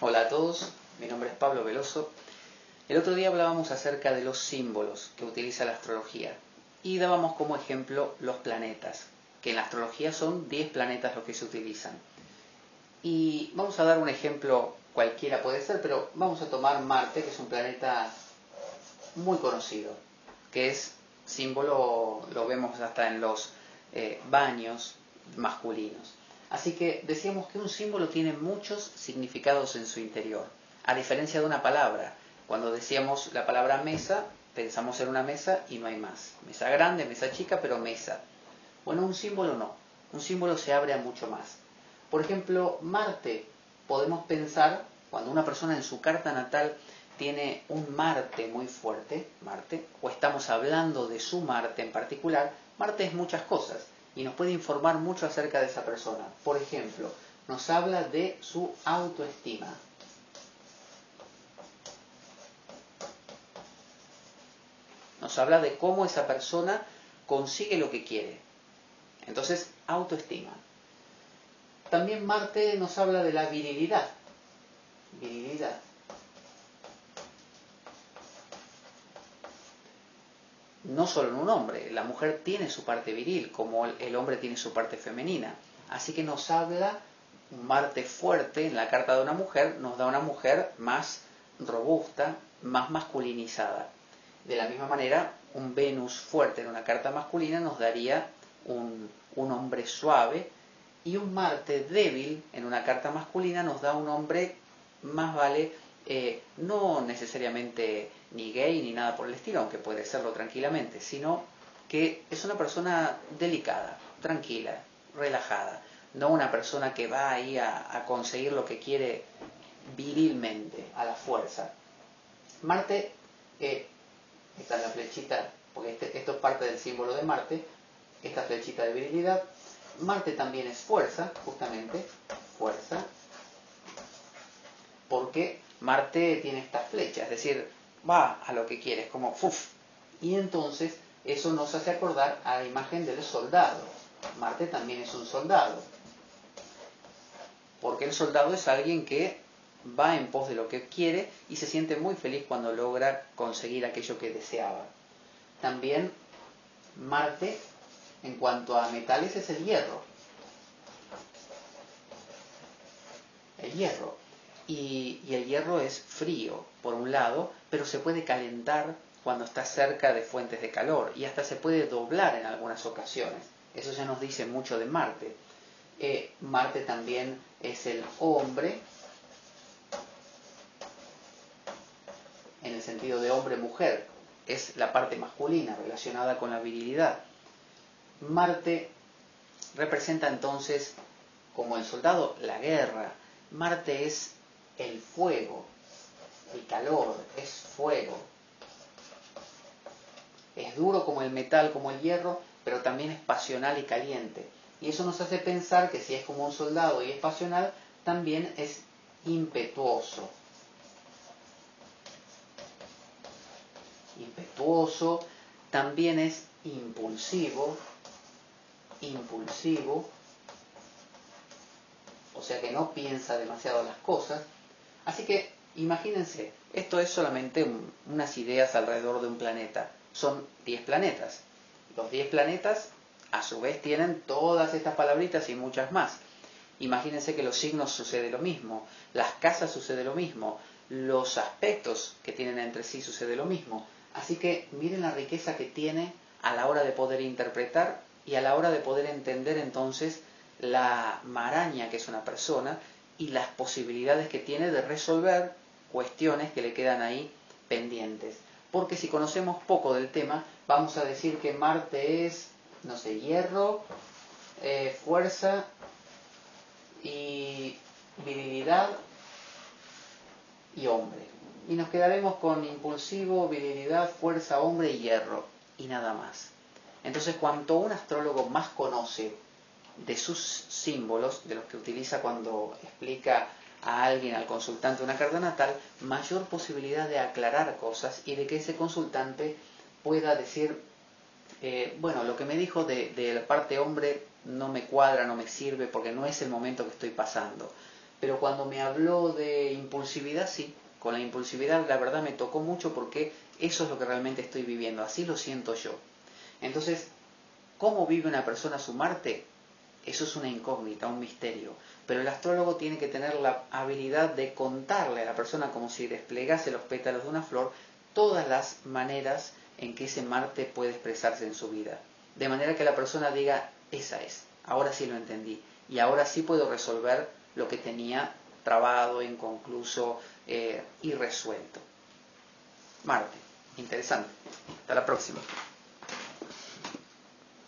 Hola a todos, mi nombre es Pablo Veloso. El otro día hablábamos acerca de los símbolos que utiliza la astrología y dábamos como ejemplo los planetas, que en la astrología son 10 planetas los que se utilizan. Y vamos a dar un ejemplo cualquiera puede ser, pero vamos a tomar Marte, que es un planeta muy conocido, que es símbolo, lo vemos hasta en los eh, baños masculinos. Así que decíamos que un símbolo tiene muchos significados en su interior, a diferencia de una palabra. Cuando decíamos la palabra mesa, pensamos en una mesa y no hay más. Mesa grande, mesa chica, pero mesa. Bueno, un símbolo no. Un símbolo se abre a mucho más. Por ejemplo, Marte. Podemos pensar, cuando una persona en su carta natal tiene un Marte muy fuerte, Marte, o estamos hablando de su Marte en particular, Marte es muchas cosas y nos puede informar mucho acerca de esa persona. Por ejemplo, nos habla de su autoestima. Nos habla de cómo esa persona consigue lo que quiere. Entonces, autoestima. También Marte nos habla de la virilidad. Virilidad. No solo en un hombre, la mujer tiene su parte viril, como el hombre tiene su parte femenina. Así que nos habla un Marte fuerte en la carta de una mujer, nos da una mujer más robusta, más masculinizada. De la misma manera, un Venus fuerte en una carta masculina nos daría un, hombre suave y un Marte débil en una carta masculina nos da un hombre más vale eh, no necesariamente ni gay ni nada por el estilo, aunque puede serlo tranquilamente, sino que es una persona delicada, tranquila, relajada, no una persona que va ahí a, conseguir lo que quiere virilmente, a la fuerza. Marte, eh, esta es la flechita, porque este, esto es parte del símbolo de Marte, esta flechita de virilidad. Marte también es fuerza, justamente, fuerza, porque Marte tiene esta flecha, es decir, va a lo que quieres, como ¡fuf! Y entonces eso nos hace acordar a la imagen del soldado. Marte también es un soldado. Porque el soldado es alguien que va en pos de lo que quiere y se siente muy feliz cuando logra conseguir aquello que deseaba. También Marte, en cuanto a metales, es el hierro. El hierro y, el hierro es frío, por un lado, pero se puede calentar cuando está cerca de fuentes de calor y hasta se puede doblar en algunas ocasiones. Eso ya nos dice mucho de Marte. Eh, Marte también es el hombre, en el sentido de hombre-mujer, es la parte masculina relacionada con la virilidad. Marte representa entonces, como el soldado, la guerra. Marte es el fuego, el calor, es fuego. Es duro como el metal, como el hierro, pero también es pasional y caliente. Y eso nos hace pensar que si es como un soldado y es pasional, también es impetuoso. Impetuoso, también es impulsivo, impulsivo, o sea que no piensa demasiado las cosas, Así que imagínense, esto es solamente unas ideas alrededor de un planeta. Son 10 planetas. Los 10 planetas a su vez tienen todas estas palabritas y muchas más. Imagínense que los signos sucede lo mismo, las casas sucede lo mismo, los aspectos que tienen entre sí sucede lo mismo. Así que miren la riqueza que tiene a la hora de poder interpretar y a la hora de poder entender entonces la maraña que es una persona y las posibilidades que tiene de resolver cuestiones que le quedan ahí pendientes. Porque si conocemos poco del tema, vamos a decir que Marte es, no sé, hierro, eh, fuerza y virilidad y hombre. Y nos quedaremos con impulsivo, virilidad, fuerza, hombre y hierro. Y nada más. Entonces, cuanto un astrólogo más conoce de sus símbolos, de los que utiliza cuando explica a alguien, al consultante una carta natal, mayor posibilidad de aclarar cosas y de que ese consultante pueda decir, eh, bueno, lo que me dijo de, de, la parte hombre no me cuadra, no me sirve, porque no es el momento que estoy pasando. pero cuando me habló de impulsividad, sí, con la impulsividad la verdad me tocó mucho porque eso es lo que realmente estoy viviendo, así lo siento yo. Entonces, ¿cómo vive una persona su Marte? Eso es una incógnita, un misterio. Pero el astrólogo tiene que tener la habilidad de contarle a la persona como si desplegase los pétalos de una flor todas las maneras en que ese Marte puede expresarse en su vida. De manera que la persona diga, esa es, ahora sí lo entendí. Y ahora sí puedo resolver lo que tenía trabado, inconcluso eh, y resuelto. Marte, interesante. Hasta la próxima.